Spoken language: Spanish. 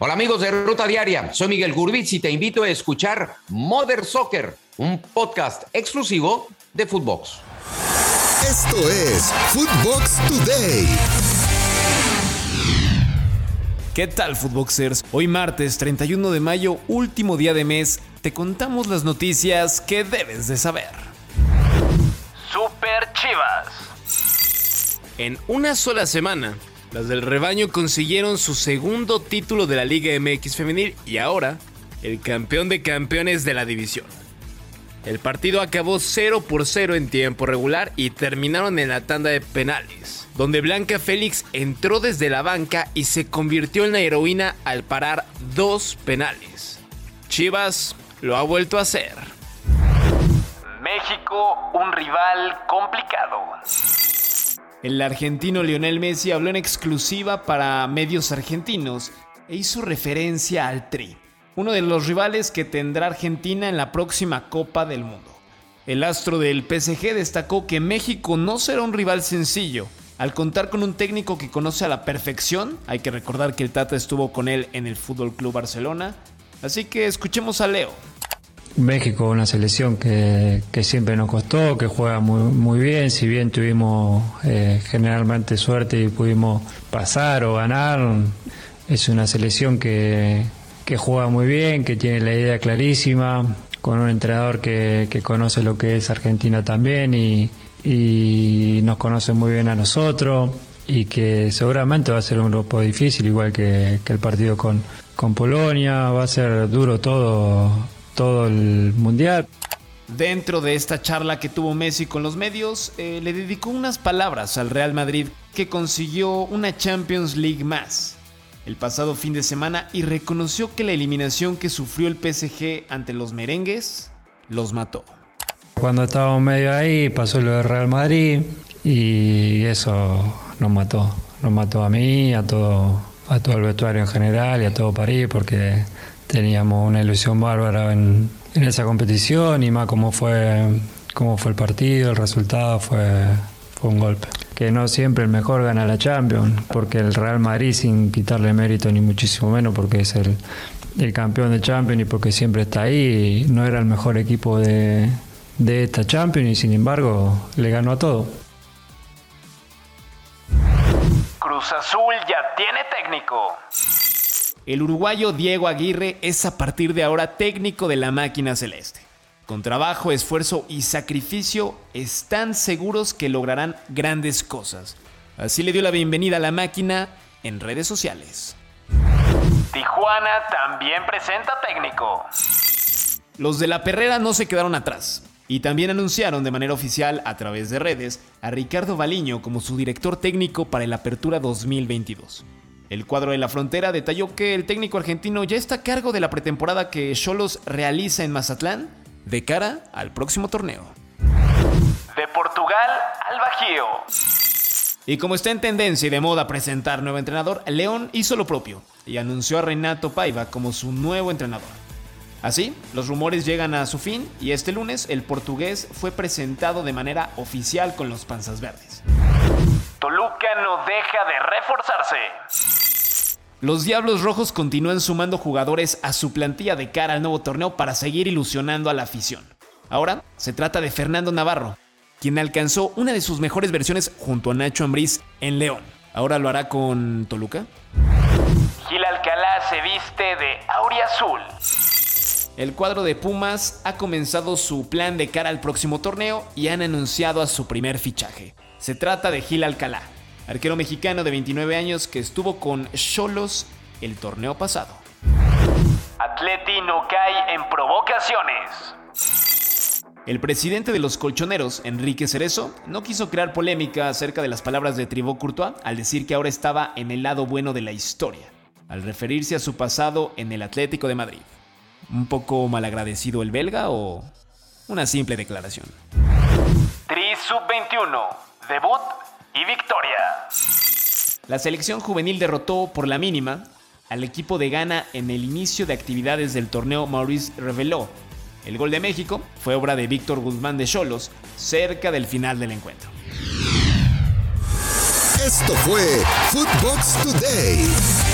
Hola amigos de Ruta Diaria, soy Miguel Gurbitz y te invito a escuchar Mother Soccer, un podcast exclusivo de Footbox. Esto es Footbox Today. ¿Qué tal, Footboxers? Hoy martes 31 de mayo, último día de mes, te contamos las noticias que debes de saber. Super Chivas. En una sola semana, las del rebaño consiguieron su segundo título de la Liga MX femenil y ahora el campeón de campeones de la división. El partido acabó 0 por 0 en tiempo regular y terminaron en la tanda de penales, donde Blanca Félix entró desde la banca y se convirtió en la heroína al parar dos penales. Chivas lo ha vuelto a hacer. México, un rival complicado. El argentino Lionel Messi habló en exclusiva para medios argentinos e hizo referencia al Tri, uno de los rivales que tendrá Argentina en la próxima Copa del Mundo. El astro del PSG destacó que México no será un rival sencillo. Al contar con un técnico que conoce a la perfección, hay que recordar que el Tata estuvo con él en el Fútbol Club Barcelona. Así que escuchemos a Leo. México, una selección que, siempre nos costó, que juega muy, muy bien, si bien tuvimos eh, generalmente suerte y pudimos pasar o ganar, es una selección que, juega muy bien, que tiene la idea clarísima, con un entrenador que, conoce lo que es Argentina también y, nos conoce muy bien a nosotros y que seguramente va a ser un grupo difícil, igual que, el partido con, con Polonia, va a ser duro todo todo el mundial. Dentro de esta charla que tuvo Messi con los medios, eh, le dedicó unas palabras al Real Madrid que consiguió una Champions League más el pasado fin de semana y reconoció que la eliminación que sufrió el PSG ante los merengues los mató. Cuando estábamos medio ahí pasó lo del Real Madrid y eso nos mató, nos mató a mí, a todo, a todo el vestuario en general y a todo París porque teníamos una ilusión bárbara en, esa competición y más como fue, cómo fue el partido, el resultado fue, fue un golpe. Que no siempre el mejor gana la Champions, porque el Real Madrid, sin quitarle mérito ni muchísimo menos, porque es el, el campeón de Champions y porque siempre está ahí, no era el mejor equipo de, de esta Champions y sin embargo le ganó a todo. Cruz Azul ya tiene técnico. El uruguayo Diego Aguirre es a partir de ahora técnico de la máquina celeste. Con trabajo, esfuerzo y sacrificio están seguros que lograrán grandes cosas. Así le dio la bienvenida a la máquina en redes sociales. Tijuana también presenta técnico. Los de la perrera no se quedaron atrás y también anunciaron de manera oficial a través de redes a Ricardo Baliño como su director técnico para el Apertura 2022. El cuadro de la frontera detalló que el técnico argentino ya está a cargo de la pretemporada que Cholos realiza en Mazatlán de cara al próximo torneo. De Portugal al Bajío. Y como está en tendencia y de moda presentar nuevo entrenador, León hizo lo propio y anunció a Renato Paiva como su nuevo entrenador. Así, los rumores llegan a su fin y este lunes el portugués fue presentado de manera oficial con los Panzas Verdes. Toluca no deja de reforzarse. Los Diablos Rojos continúan sumando jugadores a su plantilla de cara al nuevo torneo para seguir ilusionando a la afición. Ahora se trata de Fernando Navarro, quien alcanzó una de sus mejores versiones junto a Nacho Ambriz en León. Ahora lo hará con Toluca. Gil Alcalá se viste de auriazul. El cuadro de Pumas ha comenzado su plan de cara al próximo torneo y han anunciado a su primer fichaje. Se trata de Gil Alcalá, arquero mexicano de 29 años que estuvo con Cholos el torneo pasado. Atleti no cae en provocaciones. El presidente de los colchoneros, Enrique Cerezo, no quiso crear polémica acerca de las palabras de Tribó Courtois al decir que ahora estaba en el lado bueno de la historia, al referirse a su pasado en el Atlético de Madrid. ¿Un poco malagradecido el belga o una simple declaración? Tri Sub-21 debut y victoria. La selección juvenil derrotó por la mínima al equipo de Ghana en el inicio de actividades del torneo Maurice reveló. El gol de México fue obra de Víctor Guzmán de Cholos cerca del final del encuentro. Esto fue Footbox Today.